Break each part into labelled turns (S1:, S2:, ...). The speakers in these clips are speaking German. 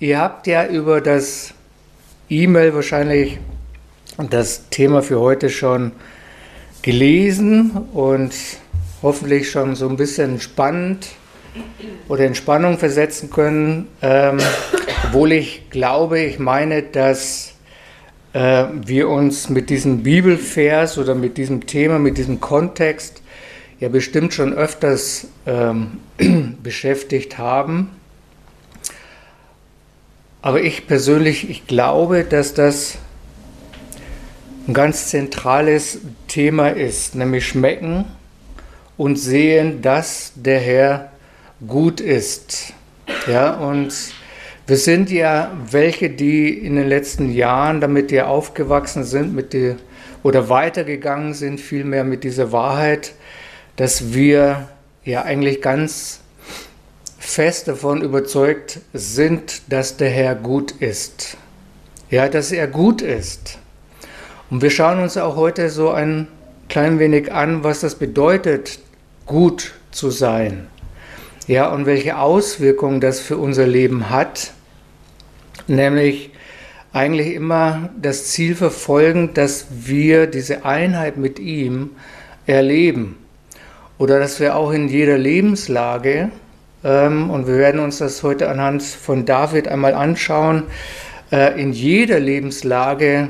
S1: Ihr habt ja über das E-Mail wahrscheinlich das Thema für heute schon gelesen und hoffentlich schon so ein bisschen spannend oder in Spannung versetzen können, ähm, obwohl ich glaube, ich meine, dass äh, wir uns mit diesem Bibelvers oder mit diesem Thema, mit diesem Kontext ja bestimmt schon öfters ähm, beschäftigt haben. Aber ich persönlich, ich glaube, dass das ein ganz zentrales Thema ist, nämlich schmecken und sehen, dass der Herr gut ist. Ja, und wir sind ja welche, die in den letzten Jahren damit ja aufgewachsen sind mit die, oder weitergegangen sind, vielmehr mit dieser Wahrheit, dass wir ja eigentlich ganz fest davon überzeugt sind, dass der Herr gut ist. Ja, dass er gut ist. Und wir schauen uns auch heute so ein klein wenig an, was das bedeutet, gut zu sein. Ja, und welche Auswirkungen das für unser Leben hat. Nämlich eigentlich immer das Ziel verfolgen, dass wir diese Einheit mit ihm erleben. Oder dass wir auch in jeder Lebenslage und wir werden uns das heute anhand von David einmal anschauen. Äh, in jeder Lebenslage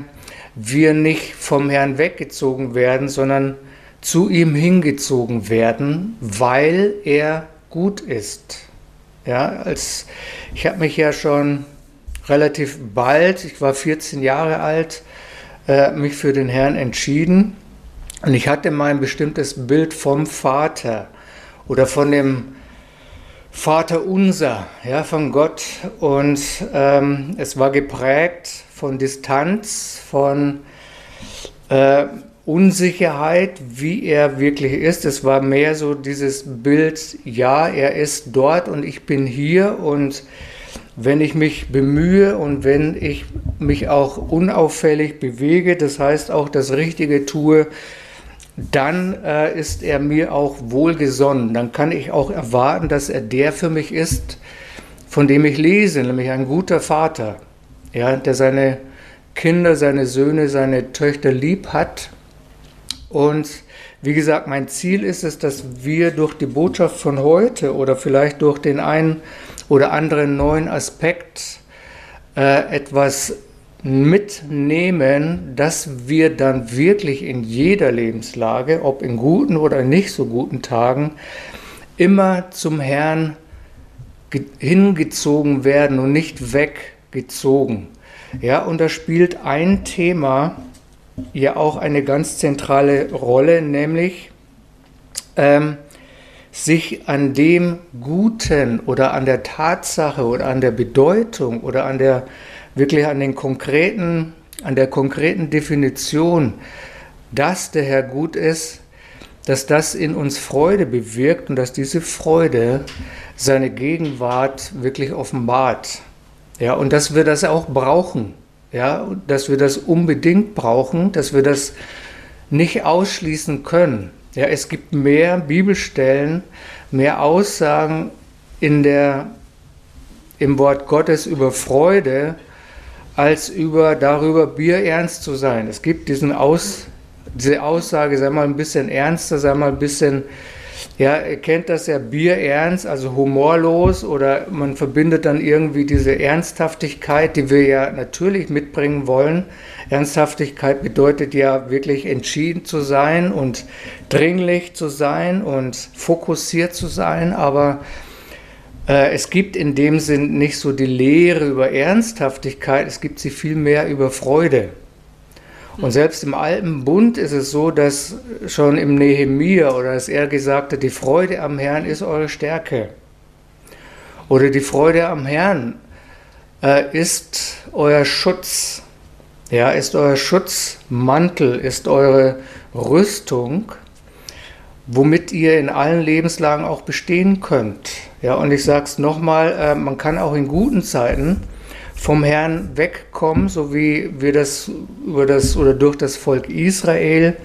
S1: wir nicht vom Herrn weggezogen werden, sondern zu ihm hingezogen werden, weil er gut ist. Ja, als ich habe mich ja schon relativ bald, ich war 14 Jahre alt, äh, mich für den Herrn entschieden und ich hatte mein bestimmtes Bild vom Vater oder von dem Vater unser, ja, von Gott. Und ähm, es war geprägt von Distanz, von äh, Unsicherheit, wie er wirklich ist. Es war mehr so dieses Bild, ja, er ist dort und ich bin hier und wenn ich mich bemühe und wenn ich mich auch unauffällig bewege, das heißt auch das Richtige tue, dann äh, ist er mir auch wohlgesonnen. Dann kann ich auch erwarten, dass er der für mich ist, von dem ich lese, nämlich ein guter Vater, ja, der seine Kinder, seine Söhne, seine Töchter lieb hat. Und wie gesagt, mein Ziel ist es, dass wir durch die Botschaft von heute oder vielleicht durch den einen oder anderen neuen Aspekt äh, etwas mitnehmen, dass wir dann wirklich in jeder Lebenslage, ob in guten oder nicht so guten Tagen, immer zum Herrn hingezogen werden und nicht weggezogen. Ja, und da spielt ein Thema ja auch eine ganz zentrale Rolle, nämlich ähm, sich an dem Guten oder an der Tatsache oder an der Bedeutung oder an der wirklich an den konkreten, an der konkreten Definition, dass der Herr gut ist, dass das in uns Freude bewirkt und dass diese Freude seine Gegenwart wirklich offenbart. Ja, und dass wir das auch brauchen. Ja, dass wir das unbedingt brauchen, dass wir das nicht ausschließen können. Ja, es gibt mehr Bibelstellen, mehr Aussagen in der, im Wort Gottes über Freude, als über darüber bierernst zu sein. Es gibt diesen Aus, diese Aussage, sei mal ein bisschen ernster, sei mal ein bisschen, ja, ihr kennt das ja, bierernst, also humorlos oder man verbindet dann irgendwie diese Ernsthaftigkeit, die wir ja natürlich mitbringen wollen. Ernsthaftigkeit bedeutet ja wirklich entschieden zu sein und dringlich zu sein und fokussiert zu sein, aber es gibt in dem Sinn nicht so die Lehre über Ernsthaftigkeit, es gibt sie vielmehr über Freude. Und selbst im Alten Bund ist es so, dass schon im Nehemia oder dass er gesagt hat, die Freude am Herrn ist eure Stärke. Oder die Freude am Herrn äh, ist euer Schutz. Ja, ist euer Schutzmantel, ist eure Rüstung womit ihr in allen Lebenslagen auch bestehen könnt. Ja, und ich sage es nochmal, äh, man kann auch in guten Zeiten vom Herrn wegkommen, so wie wir das über das oder durch das Volk Israel,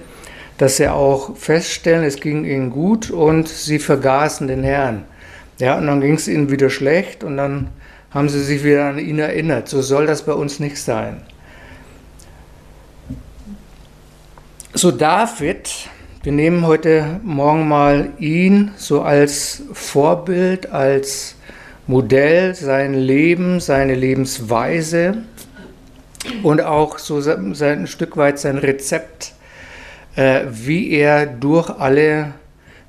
S1: dass sie auch feststellen, es ging ihnen gut und sie vergaßen den Herrn. Ja, und dann ging es ihnen wieder schlecht und dann haben sie sich wieder an ihn erinnert. So soll das bei uns nicht sein. So David, wir nehmen heute Morgen mal ihn so als Vorbild, als Modell, sein Leben, seine Lebensweise und auch so ein Stück weit sein Rezept, äh, wie er durch alle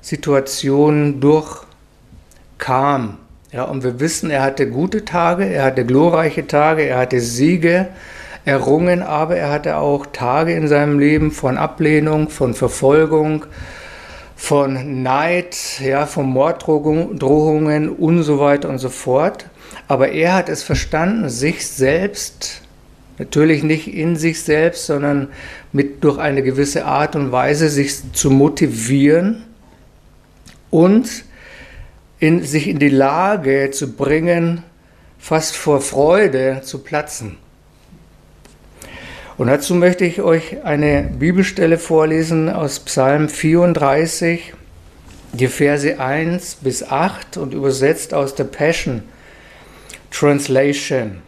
S1: Situationen durchkam. Ja, und wir wissen, er hatte gute Tage, er hatte glorreiche Tage, er hatte Siege errungen, aber er hatte auch Tage in seinem Leben von Ablehnung, von Verfolgung, von Neid, ja, von Morddrohungen und so weiter und so fort. Aber er hat es verstanden, sich selbst, natürlich nicht in sich selbst, sondern mit durch eine gewisse Art und Weise sich zu motivieren und in, sich in die Lage zu bringen, fast vor Freude zu platzen. Und dazu möchte ich euch eine Bibelstelle vorlesen aus Psalm 34, die Verse 1 bis 8 und übersetzt aus der Passion Translation.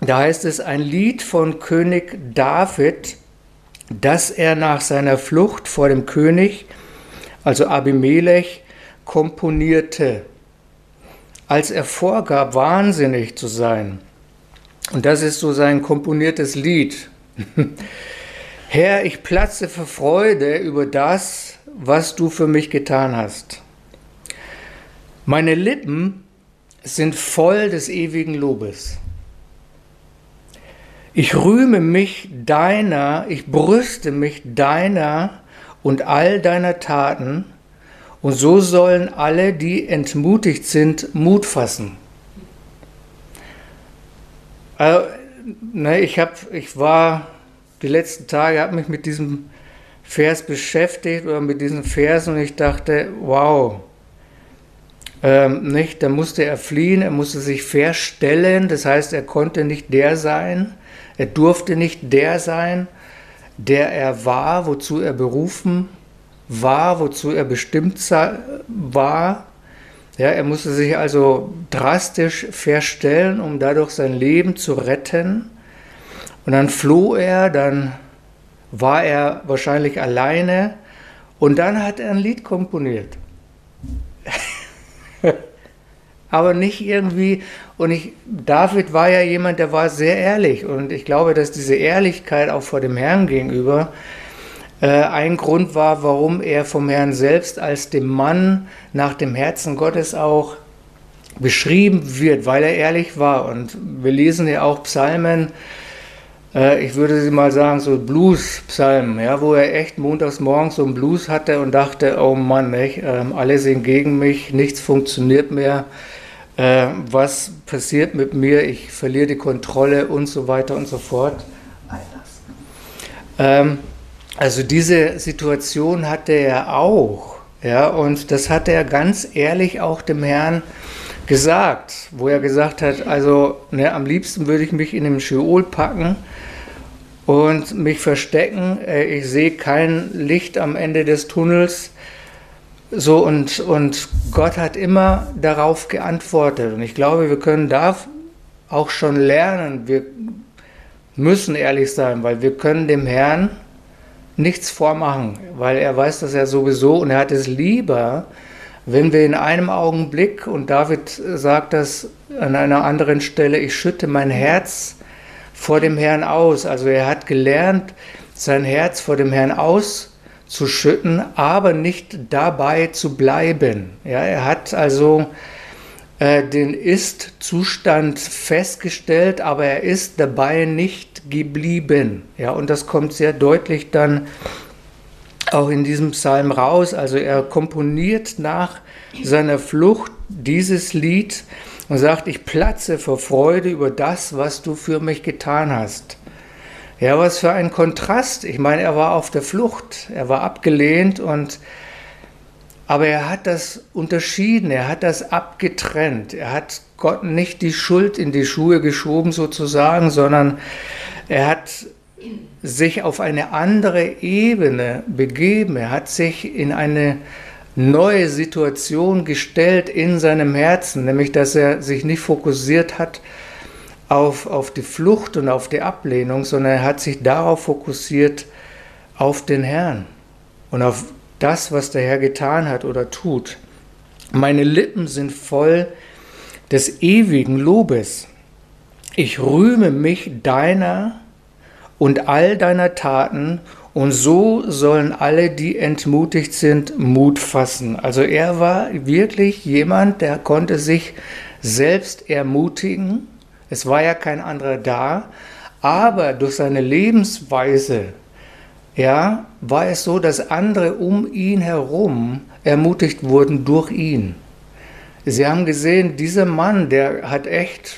S1: Da heißt es ein Lied von König David, das er nach seiner Flucht vor dem König, also Abimelech, komponierte, als er vorgab, wahnsinnig zu sein. Und das ist so sein komponiertes Lied. Herr, ich platze vor Freude über das, was du für mich getan hast. Meine Lippen sind voll des ewigen Lobes. Ich rühme mich deiner, ich brüste mich deiner und all deiner Taten, und so sollen alle, die entmutigt sind, Mut fassen. Also, ne, ich, hab, ich war die letzten Tage, habe mich mit diesem Vers beschäftigt oder mit diesen Versen und ich dachte, wow, ähm, nicht, da musste er fliehen, er musste sich verstellen, das heißt, er konnte nicht der sein, er durfte nicht der sein, der er war, wozu er berufen war, wozu er bestimmt war. Ja, er musste sich also drastisch verstellen, um dadurch sein Leben zu retten. Und dann floh er, dann war er wahrscheinlich alleine und dann hat er ein Lied komponiert. Aber nicht irgendwie, und ich, David war ja jemand, der war sehr ehrlich und ich glaube, dass diese Ehrlichkeit auch vor dem Herrn gegenüber äh, ein Grund war, warum er vom Herrn selbst als dem Mann nach dem Herzen Gottes auch beschrieben wird, weil er ehrlich war. Und wir lesen ja auch Psalmen, äh, ich würde sie mal sagen, so Blues-Psalmen, ja, wo er echt montags morgens so einen Blues hatte und dachte, oh Mann, nicht, äh, alle sind gegen mich, nichts funktioniert mehr. Äh, was passiert mit mir? Ich verliere die Kontrolle und so weiter und so fort. Ähm, also diese Situation hatte er auch, ja, und das hat er ganz ehrlich auch dem Herrn gesagt, wo er gesagt hat, also ne, am liebsten würde ich mich in dem Scheol packen und mich verstecken. Äh, ich sehe kein Licht am Ende des Tunnels. So und, und Gott hat immer darauf geantwortet. Und ich glaube, wir können da auch schon lernen. Wir müssen ehrlich sein, weil wir können dem Herrn nichts vormachen, weil er weiß das ja sowieso und er hat es lieber, wenn wir in einem Augenblick, und David sagt das an einer anderen Stelle, ich schütte mein Herz vor dem Herrn aus. Also er hat gelernt, sein Herz vor dem Herrn auszuschütten, aber nicht dabei zu bleiben. Ja, er hat also äh, den Ist-Zustand festgestellt, aber er ist dabei nicht geblieben. Ja, und das kommt sehr deutlich dann auch in diesem Psalm raus. Also er komponiert nach seiner Flucht dieses Lied und sagt, ich platze vor Freude über das, was du für mich getan hast. Ja, was für ein Kontrast. Ich meine, er war auf der Flucht, er war abgelehnt und aber er hat das unterschieden, er hat das abgetrennt. Er hat Gott nicht die Schuld in die Schuhe geschoben sozusagen, sondern er hat sich auf eine andere Ebene begeben. Er hat sich in eine neue Situation gestellt in seinem Herzen, nämlich dass er sich nicht fokussiert hat auf, auf die Flucht und auf die Ablehnung, sondern er hat sich darauf fokussiert, auf den Herrn und auf das, was der Herr getan hat oder tut. Meine Lippen sind voll des ewigen Lobes. Ich rühme mich deiner und all deiner Taten und so sollen alle, die entmutigt sind, Mut fassen. Also er war wirklich jemand, der konnte sich selbst ermutigen. Es war ja kein anderer da, aber durch seine Lebensweise, ja, war es so, dass andere um ihn herum ermutigt wurden durch ihn. Sie haben gesehen, dieser Mann, der hat echt,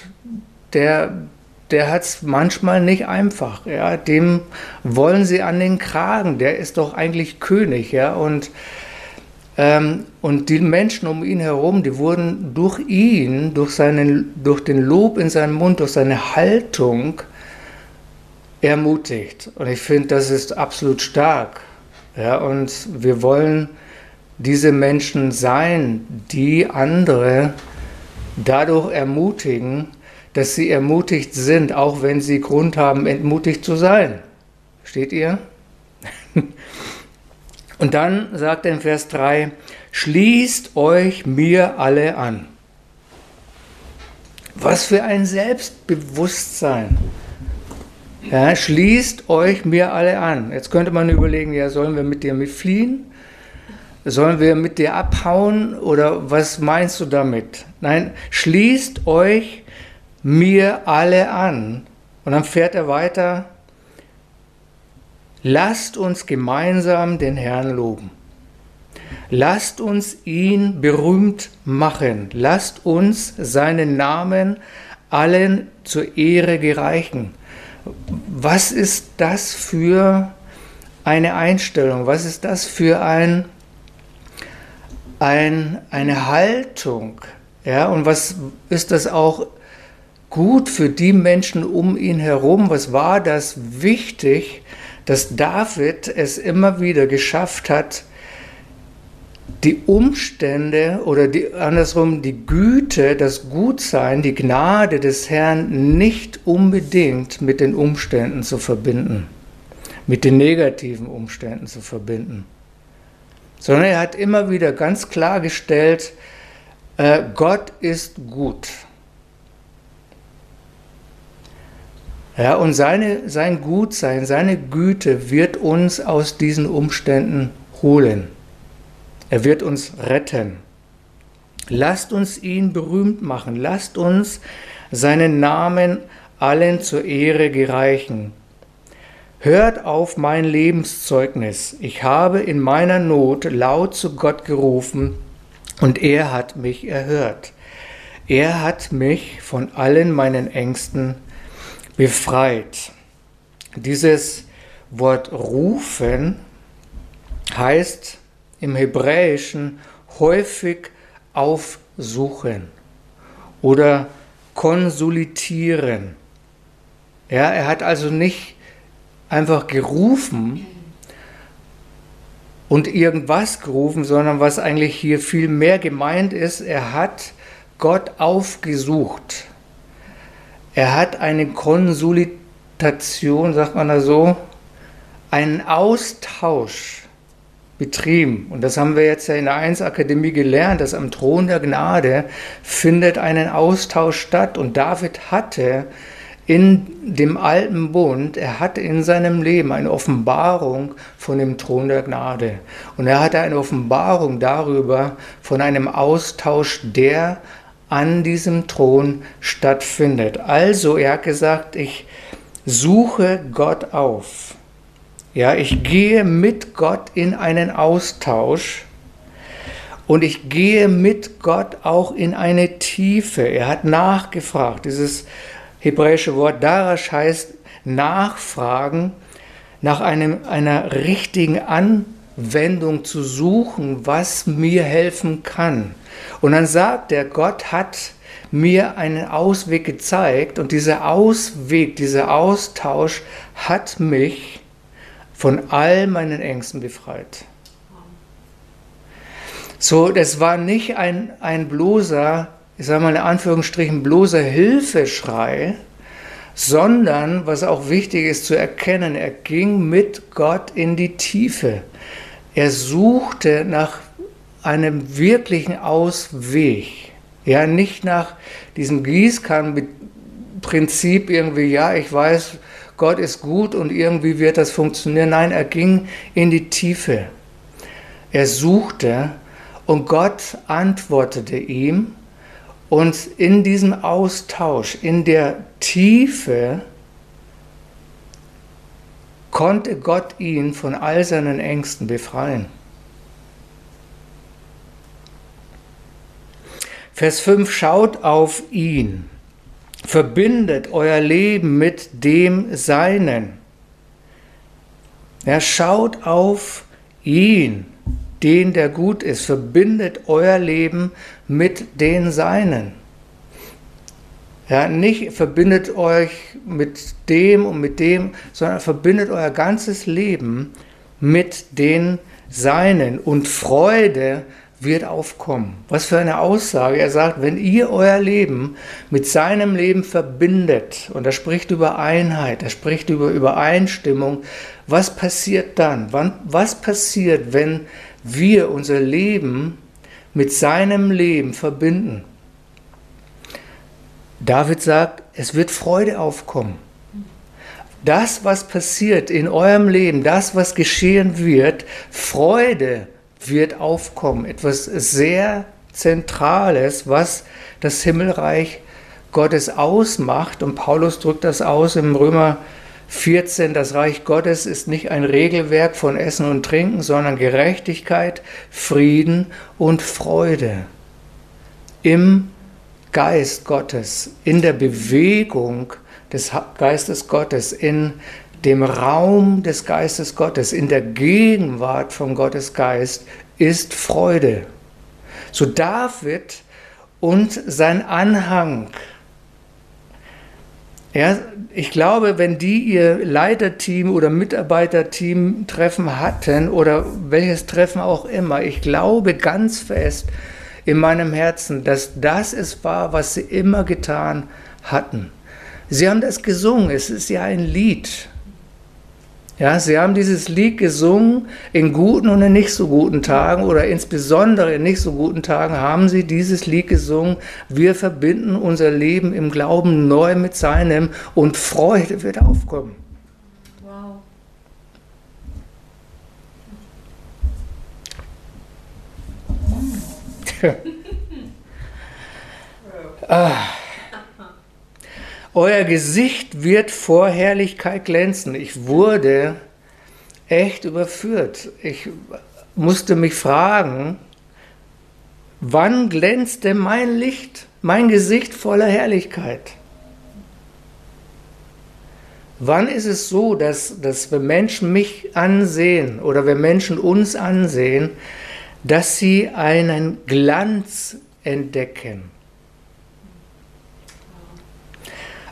S1: der, der hat es manchmal nicht einfach. Ja? Dem wollen sie an den Kragen. Der ist doch eigentlich König. Ja? Und, ähm, und die Menschen um ihn herum, die wurden durch ihn, durch, seinen, durch den Lob in seinem Mund, durch seine Haltung ermutigt. Und ich finde, das ist absolut stark. Ja? Und wir wollen diese Menschen sein, die andere dadurch ermutigen, dass sie ermutigt sind, auch wenn sie Grund haben, entmutigt zu sein. Steht ihr? Und dann sagt er in Vers 3, schließt euch mir alle an. Was für ein Selbstbewusstsein. Ja, schließt euch mir alle an. Jetzt könnte man überlegen, ja, sollen wir mit dir mitfliehen? Sollen wir mit dir abhauen oder was meinst du damit? Nein, schließt euch mir alle an. Und dann fährt er weiter, lasst uns gemeinsam den Herrn loben. Lasst uns ihn berühmt machen. Lasst uns seinen Namen allen zur Ehre gereichen. Was ist das für eine Einstellung? Was ist das für ein, ein, eine Haltung? Ja, und was ist das auch gut für die Menschen um ihn herum? Was war das wichtig, dass David es immer wieder geschafft hat, die Umstände oder die, andersrum die Güte, das Gutsein, die Gnade des Herrn nicht unbedingt mit den Umständen zu verbinden, mit den negativen Umständen zu verbinden, sondern er hat immer wieder ganz klargestellt, äh, Gott ist gut. Ja, und seine, sein Gutsein, seine Güte wird uns aus diesen Umständen holen. Er wird uns retten. Lasst uns ihn berühmt machen. Lasst uns seinen Namen allen zur Ehre gereichen. Hört auf mein Lebenszeugnis. Ich habe in meiner Not laut zu Gott gerufen und er hat mich erhört. Er hat mich von allen meinen Ängsten befreit. Dieses Wort rufen heißt im Hebräischen häufig aufsuchen oder konsultieren. Ja, er hat also nicht einfach gerufen und irgendwas gerufen, sondern was eigentlich hier viel mehr gemeint ist, er hat Gott aufgesucht. Er hat eine Konsultation, sagt man da so, einen Austausch betrieben. Und das haben wir jetzt ja in der 1 Akademie gelernt, dass am Thron der Gnade findet einen Austausch statt. Und David hatte in dem alten Bund, er hatte in seinem Leben eine Offenbarung von dem Thron der Gnade. Und er hatte eine Offenbarung darüber von einem Austausch, der an diesem Thron stattfindet. Also, er hat gesagt, ich suche Gott auf. Ja, ich gehe mit Gott in einen Austausch und ich gehe mit Gott auch in eine Tiefe. Er hat nachgefragt. Dieses hebräische Wort darash heißt nachfragen, nach einem, einer richtigen Anwendung zu suchen, was mir helfen kann. Und dann sagt er, Gott hat mir einen Ausweg gezeigt und dieser Ausweg, dieser Austausch hat mich von all meinen Ängsten befreit. So, das war nicht ein, ein bloßer, ich sage mal in Anführungsstrichen, bloßer Hilfeschrei, sondern, was auch wichtig ist zu erkennen, er ging mit Gott in die Tiefe. Er suchte nach einem wirklichen Ausweg. Ja, nicht nach diesem Gießkannenprinzip irgendwie, ja, ich weiß, Gott ist gut und irgendwie wird das funktionieren. Nein, er ging in die Tiefe. Er suchte und Gott antwortete ihm. Und in diesem Austausch, in der Tiefe, konnte Gott ihn von all seinen Ängsten befreien. Vers 5, schaut auf ihn, verbindet euer Leben mit dem Seinen. Ja, schaut auf ihn, den der gut ist, verbindet euer Leben mit den Seinen. Ja, nicht verbindet euch mit dem und mit dem, sondern verbindet euer ganzes Leben mit den Seinen und Freude wird aufkommen. Was für eine Aussage. Er sagt, wenn ihr euer Leben mit seinem Leben verbindet, und er spricht über Einheit, er spricht über Übereinstimmung, was passiert dann? Was passiert, wenn wir unser Leben mit seinem Leben verbinden? David sagt, es wird Freude aufkommen. Das, was passiert in eurem Leben, das, was geschehen wird, Freude wird aufkommen. Etwas sehr Zentrales, was das Himmelreich Gottes ausmacht. Und Paulus drückt das aus im Römer 14. Das Reich Gottes ist nicht ein Regelwerk von Essen und Trinken, sondern Gerechtigkeit, Frieden und Freude. Im Geist Gottes, in der Bewegung des Geistes Gottes, in dem Raum des Geistes Gottes, in der Gegenwart von Gottes Geist ist Freude. So David und sein Anhang. Ja, ich glaube, wenn die ihr Leiterteam oder Mitarbeiterteam Treffen hatten oder welches Treffen auch immer, ich glaube ganz fest in meinem Herzen, dass das es war, was sie immer getan hatten. Sie haben das gesungen, es ist ja ein Lied. Ja, sie haben dieses Lied gesungen in guten und in nicht so guten Tagen oder insbesondere in nicht so guten Tagen haben sie dieses Lied gesungen. Wir verbinden unser Leben im Glauben neu mit seinem und Freude wird aufkommen. ah. Euer Gesicht wird vor Herrlichkeit glänzen. Ich wurde echt überführt. Ich musste mich fragen, wann glänzt denn mein Licht, mein Gesicht voller Herrlichkeit? Wann ist es so, dass, dass wenn Menschen mich ansehen oder wenn Menschen uns ansehen, dass sie einen Glanz entdecken?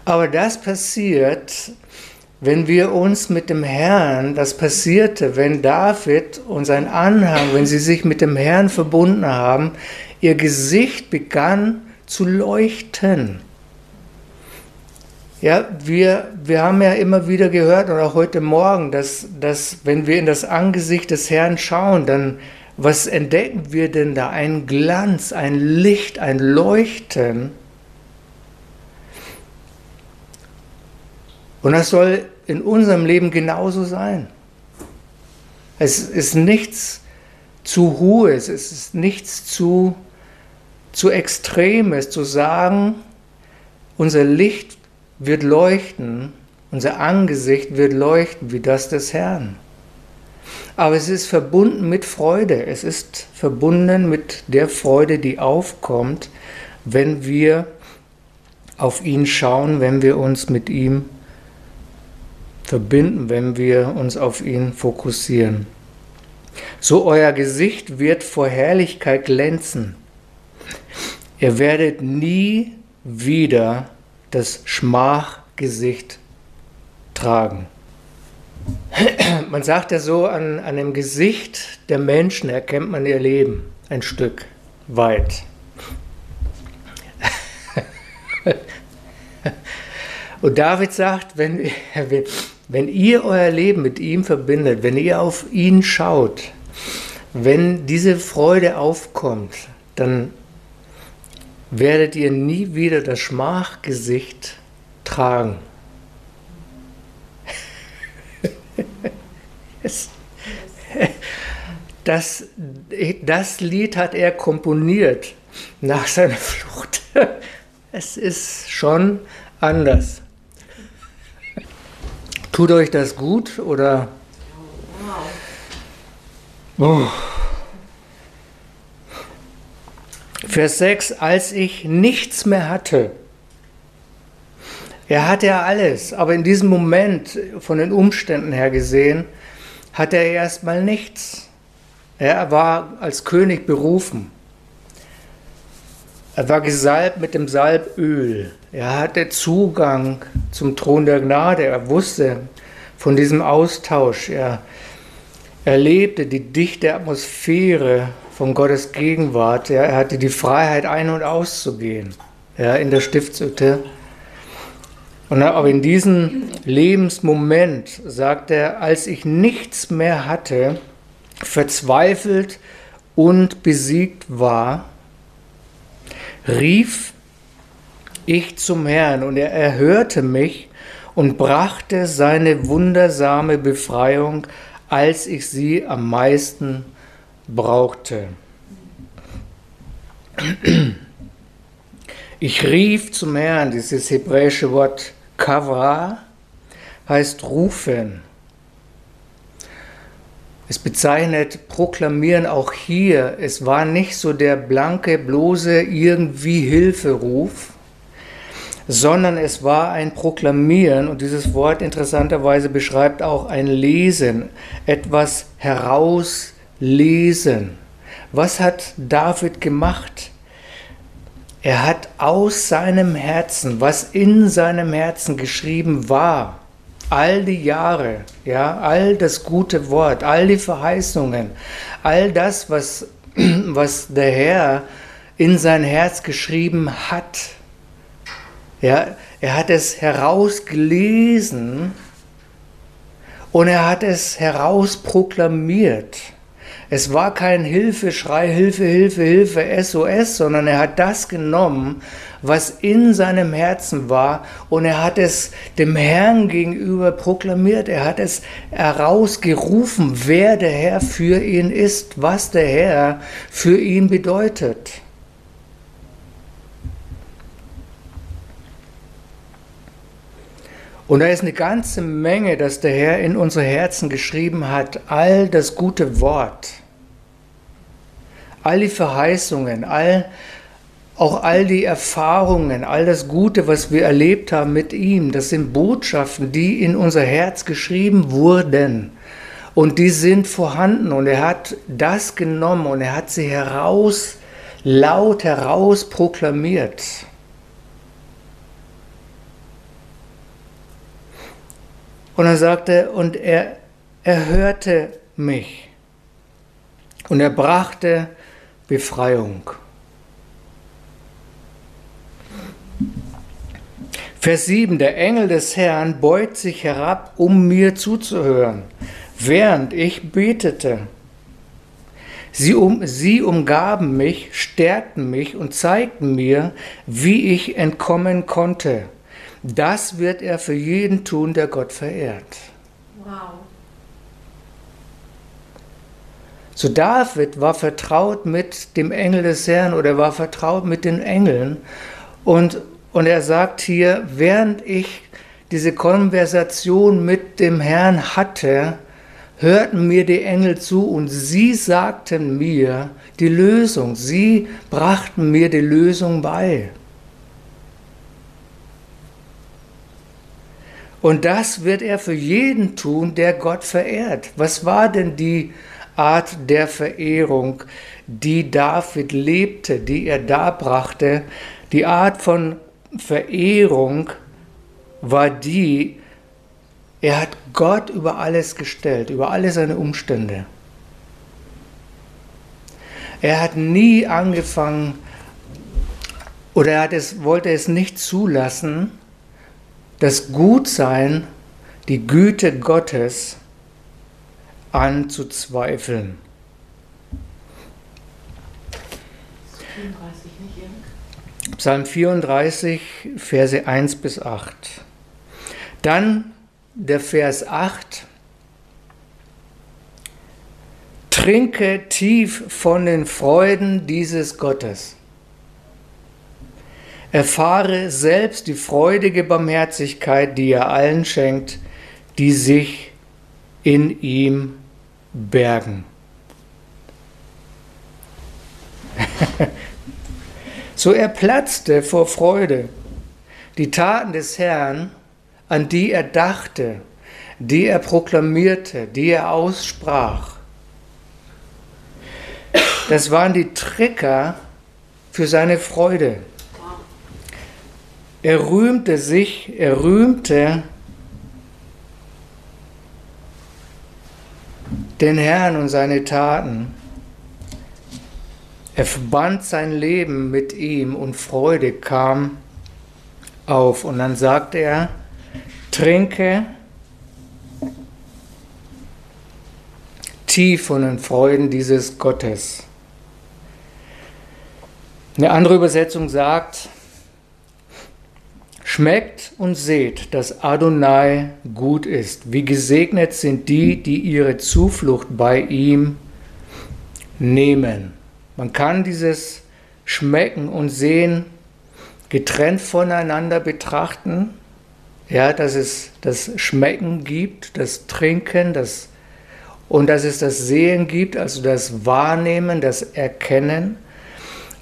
S1: Aber das passiert, wenn wir uns mit dem Herrn, das passierte, wenn David und sein Anhang, wenn sie sich mit dem Herrn verbunden haben, ihr Gesicht begann zu leuchten. Ja, wir, wir haben ja immer wieder gehört und auch heute Morgen, dass, dass wenn wir in das Angesicht des Herrn schauen, dann was entdecken wir denn da? Ein Glanz, ein Licht, ein Leuchten. Und das soll in unserem Leben genauso sein. Es ist nichts zu Hohes, es ist nichts zu, zu Extremes, zu sagen, unser Licht wird leuchten, unser Angesicht wird leuchten wie das des Herrn. Aber es ist verbunden mit Freude, es ist verbunden mit der Freude, die aufkommt, wenn wir auf ihn schauen, wenn wir uns mit ihm verbinden, wenn wir uns auf ihn fokussieren. So euer Gesicht wird vor Herrlichkeit glänzen. Ihr werdet nie wieder das Schmachgesicht tragen. Man sagt ja so, an, an dem Gesicht der Menschen erkennt man ihr Leben. ein Stück weit. Und David sagt, wenn, wenn ihr euer Leben mit ihm verbindet, wenn ihr auf ihn schaut, wenn diese Freude aufkommt, dann werdet ihr nie wieder das Schmachgesicht tragen. Das, das Lied hat er komponiert nach seiner Flucht. Es ist schon anders. Tut euch das gut oder? Oh. Vers 6, als ich nichts mehr hatte. Er hatte ja alles, aber in diesem Moment, von den Umständen her gesehen, hatte er erstmal nichts. Er war als König berufen. Er war gesalbt mit dem Salböl. Er hatte Zugang zum Thron der Gnade. Er wusste von diesem Austausch. Er erlebte die dichte Atmosphäre von Gottes Gegenwart. Er hatte die Freiheit, ein- und auszugehen ja, in der Stiftshütte. Und aber in diesem Lebensmoment sagt er, als ich nichts mehr hatte, verzweifelt und besiegt war, rief ich zum Herrn und er erhörte mich und brachte seine wundersame Befreiung, als ich sie am meisten brauchte. Ich rief zum Herrn, dieses hebräische Wort Kavra heißt rufen. Es bezeichnet Proklamieren auch hier. Es war nicht so der blanke, bloße irgendwie Hilferuf, sondern es war ein Proklamieren und dieses Wort interessanterweise beschreibt auch ein Lesen, etwas herauslesen. Was hat David gemacht? Er hat aus seinem Herzen, was in seinem Herzen geschrieben war, all die Jahre, ja, all das gute Wort, all die Verheißungen, all das, was, was der Herr in sein Herz geschrieben hat. Ja, er hat es herausgelesen und er hat es herausproklamiert. Es war kein Hilfeschrei, Hilfe, Hilfe, Hilfe, SOS, sondern er hat das genommen, was in seinem Herzen war und er hat es dem Herrn gegenüber proklamiert. Er hat es herausgerufen, wer der Herr für ihn ist, was der Herr für ihn bedeutet. Und da ist eine ganze Menge, das der Herr in unsere Herzen geschrieben hat. All das gute Wort, all die Verheißungen, all, auch all die Erfahrungen, all das Gute, was wir erlebt haben mit ihm, das sind Botschaften, die in unser Herz geschrieben wurden. Und die sind vorhanden. Und er hat das genommen und er hat sie heraus, laut heraus proklamiert. Und er sagte, und er erhörte mich. Und er brachte Befreiung. Vers 7, der Engel des Herrn beugt sich herab, um mir zuzuhören, während ich betete. Sie, um, sie umgaben mich, stärkten mich und zeigten mir, wie ich entkommen konnte. Das wird er für jeden tun, der Gott verehrt. Wow. So David war vertraut mit dem Engel des Herrn oder war vertraut mit den Engeln. Und, und er sagt hier, während ich diese Konversation mit dem Herrn hatte, hörten mir die Engel zu und sie sagten mir die Lösung. Sie brachten mir die Lösung bei. Und das wird er für jeden tun, der Gott verehrt. Was war denn die Art der Verehrung, die David lebte, die er darbrachte? Die Art von Verehrung war die, er hat Gott über alles gestellt, über alle seine Umstände. Er hat nie angefangen oder er es, wollte es nicht zulassen, das Gutsein, die Güte Gottes anzuzweifeln. Psalm 34, Verse 1 bis 8. Dann der Vers 8. Trinke tief von den Freuden dieses Gottes. Erfahre selbst die freudige Barmherzigkeit, die er allen schenkt, die sich in ihm bergen. so er platzte vor Freude. Die Taten des Herrn, an die er dachte, die er proklamierte, die er aussprach, das waren die Trigger für seine Freude. Er rühmte sich, er rühmte den Herrn und seine Taten. Er verband sein Leben mit ihm und Freude kam auf. Und dann sagte er, trinke tief von den Freuden dieses Gottes. Eine andere Übersetzung sagt, schmeckt und seht, dass Adonai gut ist. Wie gesegnet sind die, die ihre Zuflucht bei ihm nehmen. Man kann dieses Schmecken und Sehen getrennt voneinander betrachten. Ja, dass es das Schmecken gibt, das Trinken, das und dass es das Sehen gibt, also das Wahrnehmen, das Erkennen.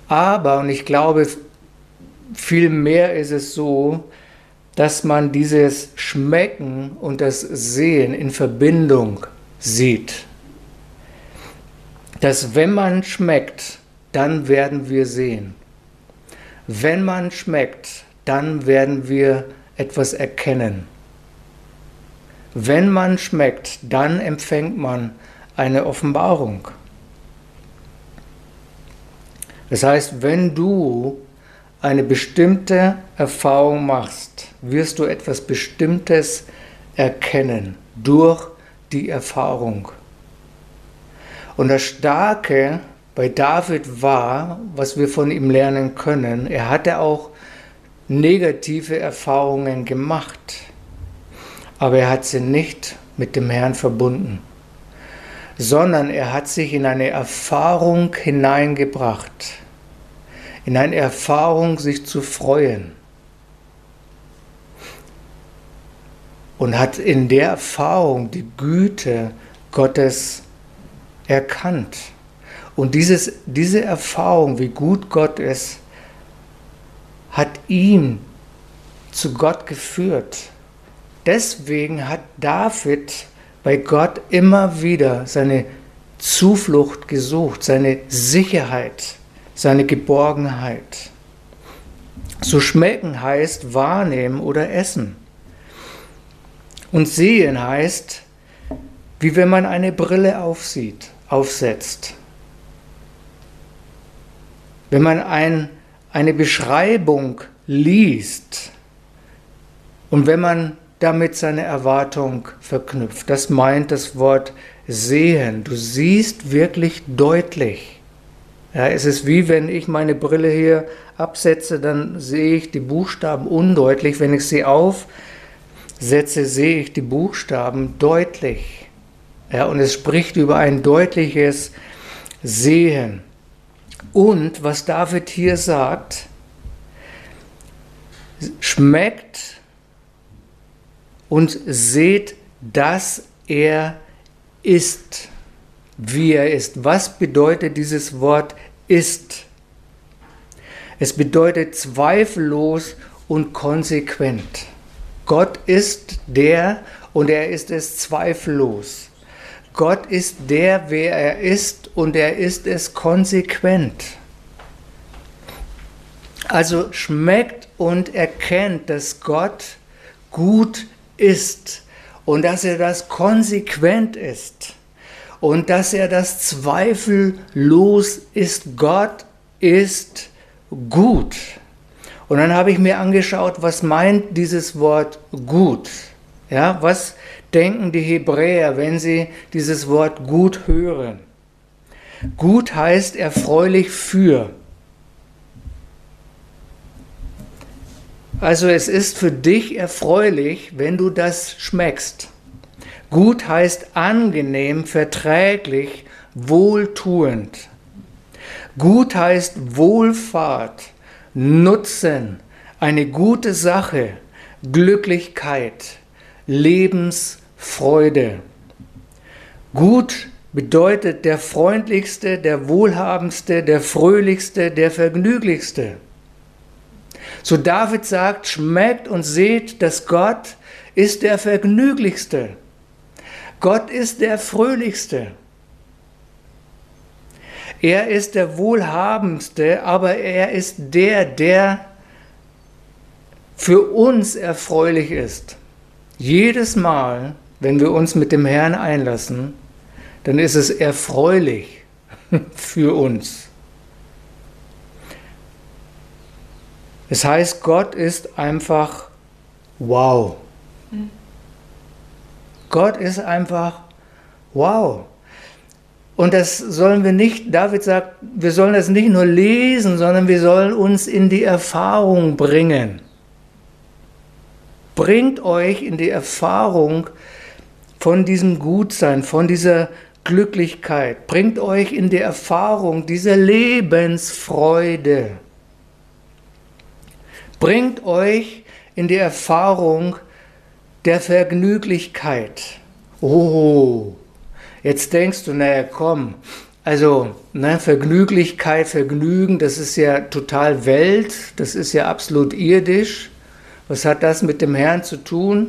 S1: Aber, und ich glaube, vielmehr ist es so, dass man dieses Schmecken und das Sehen in Verbindung sieht. Dass wenn man schmeckt, dann werden wir sehen. Wenn man schmeckt, dann werden wir etwas erkennen. Wenn man schmeckt, dann empfängt man eine Offenbarung. Das heißt, wenn du eine bestimmte Erfahrung machst, wirst du etwas Bestimmtes erkennen durch die Erfahrung. Und das Starke bei David war, was wir von ihm lernen können, er hatte auch negative Erfahrungen gemacht, aber er hat sie nicht mit dem Herrn verbunden sondern er hat sich in eine Erfahrung hineingebracht, in eine Erfahrung, sich zu freuen. Und hat in der Erfahrung die Güte Gottes erkannt. Und dieses, diese Erfahrung, wie gut Gott ist, hat ihn zu Gott geführt. Deswegen hat David bei Gott immer wieder seine Zuflucht gesucht, seine Sicherheit, seine Geborgenheit. So schmecken heißt wahrnehmen oder essen. Und sehen heißt, wie wenn man eine Brille aufsieht, aufsetzt. Wenn man ein, eine Beschreibung liest und wenn man damit seine Erwartung verknüpft. Das meint das Wort sehen. Du siehst wirklich deutlich. Ja, es ist wie wenn ich meine Brille hier absetze, dann sehe ich die Buchstaben undeutlich. Wenn ich sie aufsetze, sehe ich die Buchstaben deutlich. Ja, und es spricht über ein deutliches Sehen. Und was David hier sagt, schmeckt und seht, dass er ist, wie er ist. Was bedeutet dieses Wort ist? Es bedeutet zweifellos und konsequent. Gott ist der und er ist es zweifellos. Gott ist der, wer er ist und er ist es konsequent. Also schmeckt und erkennt, dass Gott gut ist und dass er das konsequent ist. Und dass er das zweifellos ist. Gott ist gut. Und dann habe ich mir angeschaut, was meint dieses Wort gut? Ja, was denken die Hebräer, wenn sie dieses Wort gut hören? Gut heißt erfreulich für. Also es ist für dich erfreulich, wenn du das schmeckst. Gut heißt angenehm, verträglich, wohltuend. Gut heißt Wohlfahrt, Nutzen, eine gute Sache, Glücklichkeit, Lebensfreude. Gut bedeutet der freundlichste, der wohlhabendste, der fröhlichste, der vergnüglichste. So David sagt, schmeckt und seht, dass Gott ist der vergnüglichste. Gott ist der fröhlichste. Er ist der wohlhabendste, aber er ist der, der für uns erfreulich ist. Jedes Mal, wenn wir uns mit dem Herrn einlassen, dann ist es erfreulich für uns. Es heißt, Gott ist einfach wow. Gott ist einfach wow. Und das sollen wir nicht, David sagt, wir sollen das nicht nur lesen, sondern wir sollen uns in die Erfahrung bringen. Bringt euch in die Erfahrung von diesem Gutsein, von dieser Glücklichkeit. Bringt euch in die Erfahrung dieser Lebensfreude. Bringt euch in die Erfahrung der Vergnüglichkeit. Oh, Jetzt denkst du, naja, komm, also ne, Vergnüglichkeit, Vergnügen, das ist ja total Welt, das ist ja absolut irdisch. Was hat das mit dem Herrn zu tun?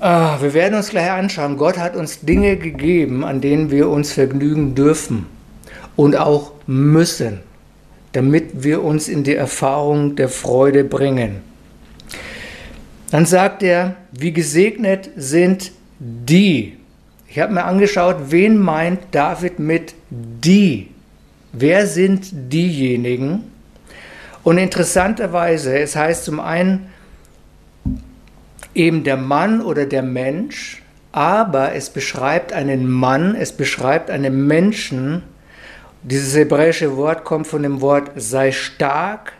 S1: Ah, wir werden uns gleich anschauen. Gott hat uns Dinge gegeben, an denen wir uns vergnügen dürfen und auch müssen, damit wir uns in die Erfahrung der Freude bringen. Dann sagt er, wie gesegnet sind die, ich habe mir angeschaut, wen meint David mit die? Wer sind diejenigen? Und interessanterweise, es heißt zum einen eben der Mann oder der Mensch, aber es beschreibt einen Mann, es beschreibt einen Menschen. Dieses hebräische Wort kommt von dem Wort sei stark,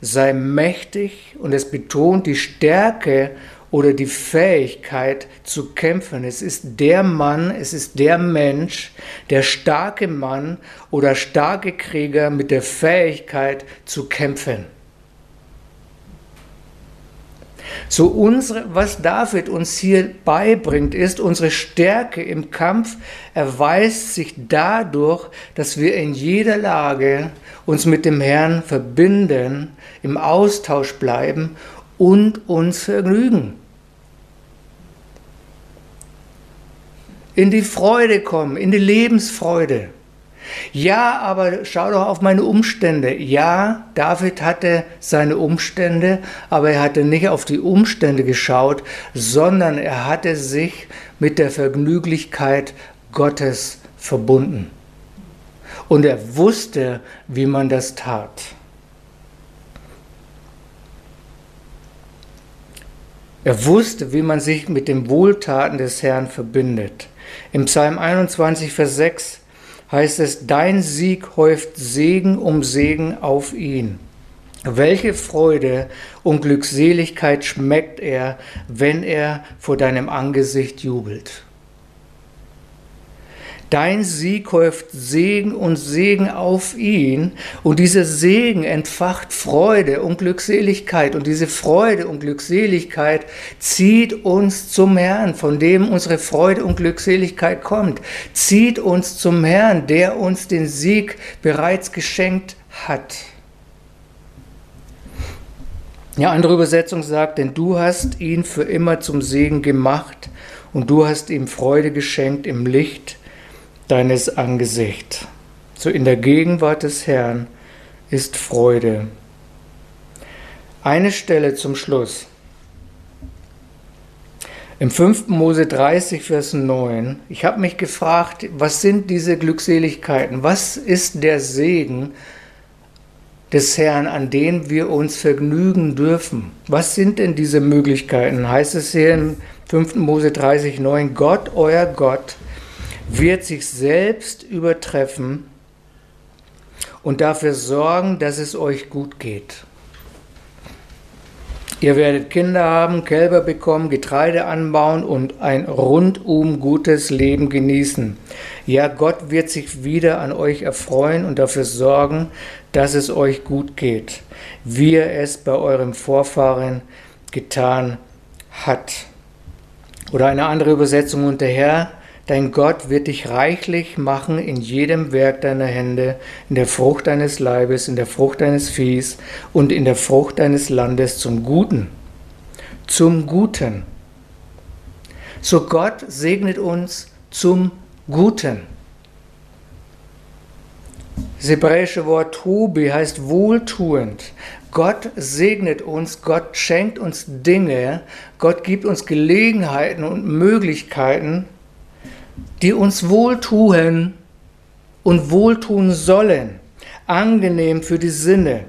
S1: sei mächtig und es betont die Stärke oder die Fähigkeit zu kämpfen. Es ist der Mann, es ist der Mensch, der starke Mann oder starke Krieger mit der Fähigkeit zu kämpfen. So unsere, was David uns hier beibringt, ist, unsere Stärke im Kampf erweist sich dadurch, dass wir in jeder Lage uns mit dem Herrn verbinden, im Austausch bleiben und uns vergnügen. In die Freude kommen, in die Lebensfreude. Ja, aber schau doch auf meine Umstände. Ja, David hatte seine Umstände, aber er hatte nicht auf die Umstände geschaut, sondern er hatte sich mit der Vergnüglichkeit Gottes verbunden. Und er wusste, wie man das tat. Er wusste, wie man sich mit den Wohltaten des Herrn verbindet. Im Psalm 21, Vers 6 heißt es, Dein Sieg häuft Segen um Segen auf ihn. Welche Freude und Glückseligkeit schmeckt er, wenn er vor deinem Angesicht jubelt. Dein Sieg häuft Segen und Segen auf ihn. Und dieser Segen entfacht Freude und Glückseligkeit. Und diese Freude und Glückseligkeit zieht uns zum Herrn, von dem unsere Freude und Glückseligkeit kommt, zieht uns zum Herrn, der uns den Sieg bereits geschenkt hat. Ja, andere Übersetzung sagt, denn du hast ihn für immer zum Segen gemacht und du hast ihm Freude geschenkt im Licht deines Angesichts. So in der Gegenwart des Herrn ist Freude. Eine Stelle zum Schluss. Im 5. Mose 30, Vers 9, ich habe mich gefragt, was sind diese Glückseligkeiten? Was ist der Segen des Herrn, an dem wir uns vergnügen dürfen? Was sind denn diese Möglichkeiten? Heißt es hier im 5. Mose 30, 9, Gott, euer Gott, wird sich selbst übertreffen und dafür sorgen, dass es euch gut geht. Ihr werdet Kinder haben, Kälber bekommen, Getreide anbauen und ein rundum gutes Leben genießen. Ja, Gott wird sich wieder an euch erfreuen und dafür sorgen, dass es euch gut geht, wie er es bei eurem Vorfahren getan hat. Oder eine andere Übersetzung, und der Herr Dein Gott wird dich reichlich machen in jedem Werk deiner Hände, in der Frucht deines Leibes, in der Frucht deines Viehs und in der Frucht deines Landes zum Guten. Zum Guten. So Gott segnet uns zum Guten. Das hebräische Wort Tobi heißt wohltuend. Gott segnet uns, Gott schenkt uns Dinge, Gott gibt uns Gelegenheiten und Möglichkeiten, die uns wohltun und wohltun sollen, angenehm für die Sinne,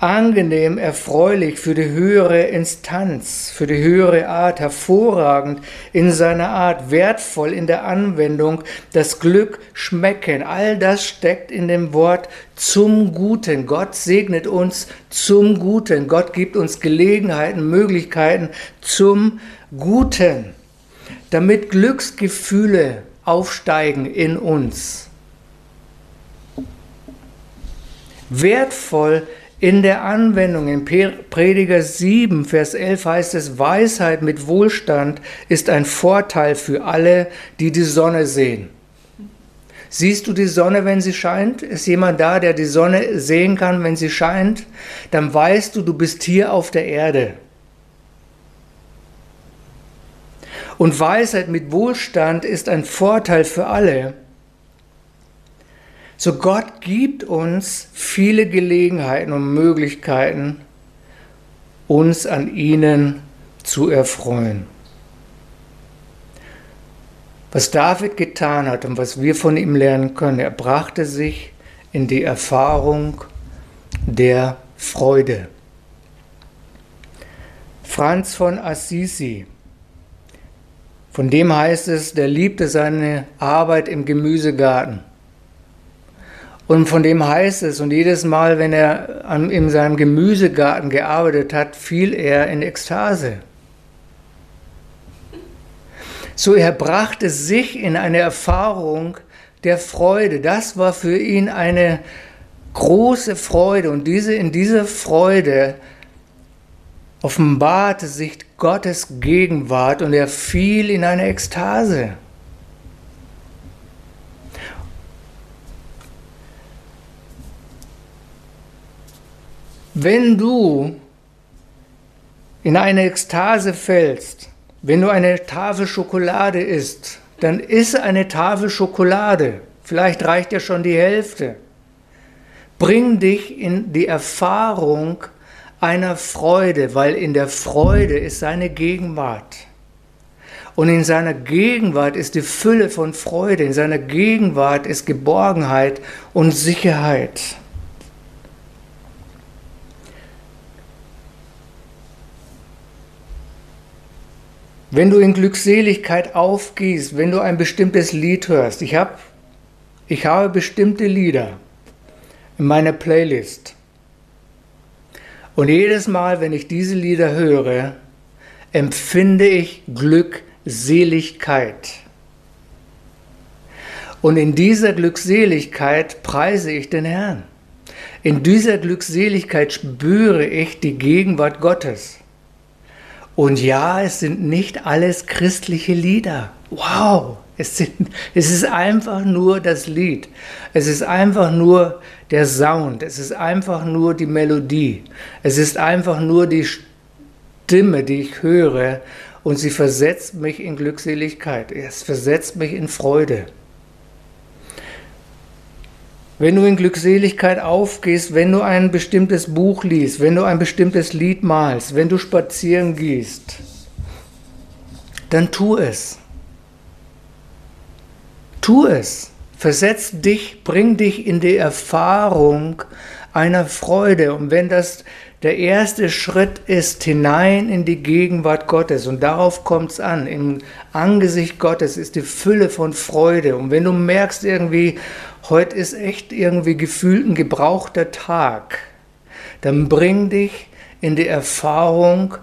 S1: angenehm, erfreulich für die höhere Instanz, für die höhere Art, hervorragend in seiner Art, wertvoll in der Anwendung, das Glück schmecken. All das steckt in dem Wort zum Guten. Gott segnet uns zum Guten. Gott gibt uns Gelegenheiten, Möglichkeiten zum Guten damit Glücksgefühle aufsteigen in uns. Wertvoll in der Anwendung. In Prediger 7, Vers 11 heißt es, Weisheit mit Wohlstand ist ein Vorteil für alle, die die Sonne sehen. Siehst du die Sonne, wenn sie scheint? Ist jemand da, der die Sonne sehen kann, wenn sie scheint? Dann weißt du, du bist hier auf der Erde. Und Weisheit mit Wohlstand ist ein Vorteil für alle. So Gott gibt uns viele Gelegenheiten und Möglichkeiten, uns an ihnen zu erfreuen. Was David getan hat und was wir von ihm lernen können, er brachte sich in die Erfahrung der Freude. Franz von Assisi von dem heißt es, der liebte seine Arbeit im Gemüsegarten. Und von dem heißt es, und jedes Mal, wenn er an, in seinem Gemüsegarten gearbeitet hat, fiel er in Ekstase. So er brachte sich in eine Erfahrung der Freude. Das war für ihn eine große Freude. Und diese, in dieser Freude offenbarte sich Gottes Gegenwart und er fiel in eine Ekstase. Wenn du in eine Ekstase fällst, wenn du eine Tafel Schokolade isst, dann iss eine Tafel Schokolade. Vielleicht reicht ja schon die Hälfte. Bring dich in die Erfahrung, einer Freude, weil in der Freude ist seine Gegenwart. Und in seiner Gegenwart ist die Fülle von Freude, in seiner Gegenwart ist Geborgenheit und Sicherheit. Wenn du in Glückseligkeit aufgehst, wenn du ein bestimmtes Lied hörst, ich, hab, ich habe bestimmte Lieder in meiner Playlist. Und jedes Mal, wenn ich diese Lieder höre, empfinde ich Glückseligkeit. Und in dieser Glückseligkeit preise ich den Herrn. In dieser Glückseligkeit spüre ich die Gegenwart Gottes. Und ja, es sind nicht alles christliche Lieder. Wow, es, sind, es ist einfach nur das Lied. Es ist einfach nur der Sound. Es ist einfach nur die Melodie. Es ist einfach nur die Stimme, die ich höre. Und sie versetzt mich in Glückseligkeit. Es versetzt mich in Freude. Wenn du in Glückseligkeit aufgehst, wenn du ein bestimmtes Buch liest, wenn du ein bestimmtes Lied malst, wenn du spazieren gehst, dann tu es. Tu es. Versetz dich, bring dich in die Erfahrung einer Freude. Und wenn das der erste Schritt ist hinein in die Gegenwart Gottes und darauf kommt es an. Im Angesicht Gottes ist die Fülle von Freude. Und wenn du merkst irgendwie, heute ist echt irgendwie gefühlt ein gebrauchter Tag, dann bring dich in die Erfahrung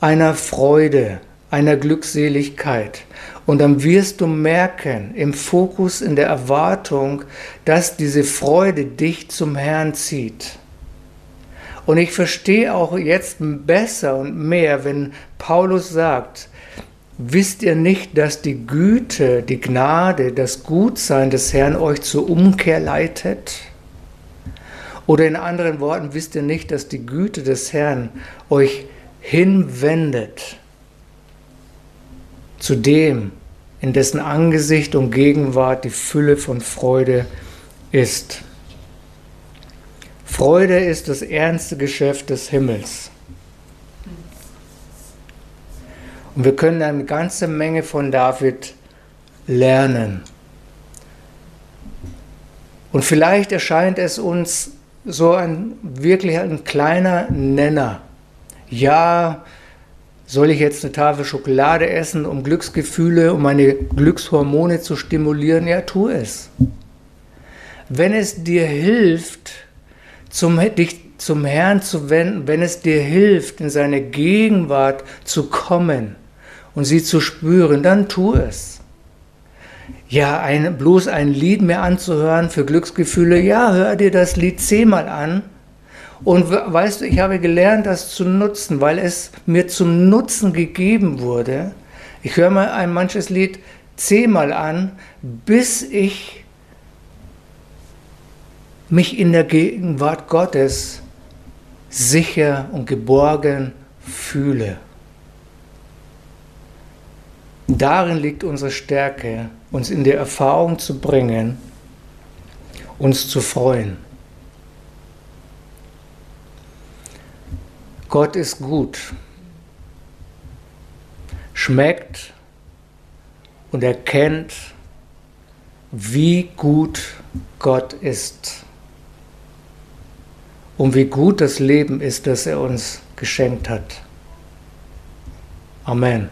S1: einer Freude, einer Glückseligkeit. Und dann wirst du merken, im Fokus, in der Erwartung, dass diese Freude dich zum Herrn zieht. Und ich verstehe auch jetzt besser und mehr, wenn Paulus sagt, wisst ihr nicht, dass die Güte, die Gnade, das Gutsein des Herrn euch zur Umkehr leitet? Oder in anderen Worten, wisst ihr nicht, dass die Güte des Herrn euch hinwendet zu dem, in dessen Angesicht und Gegenwart die Fülle von Freude ist. Freude ist das ernste Geschäft des Himmels. Und wir können eine ganze Menge von David lernen. Und vielleicht erscheint es uns so ein wirklich ein kleiner Nenner. Ja, soll ich jetzt eine Tafel Schokolade essen, um Glücksgefühle, um meine Glückshormone zu stimulieren? Ja, tu es. Wenn es dir hilft, zum, dich zum Herrn zu wenden, wenn es dir hilft, in seine Gegenwart zu kommen und sie zu spüren, dann tu es. Ja, ein, bloß ein Lied mehr anzuhören für Glücksgefühle, ja, hör dir das Lied zehnmal an und weißt du, ich habe gelernt, das zu nutzen, weil es mir zum Nutzen gegeben wurde. Ich höre mal ein manches Lied zehnmal an, bis ich mich in der Gegenwart Gottes sicher und geborgen fühle. Darin liegt unsere Stärke, uns in die Erfahrung zu bringen, uns zu freuen. Gott ist gut, schmeckt und erkennt, wie gut Gott ist und wie gut das Leben ist, das er uns geschenkt hat. Amen.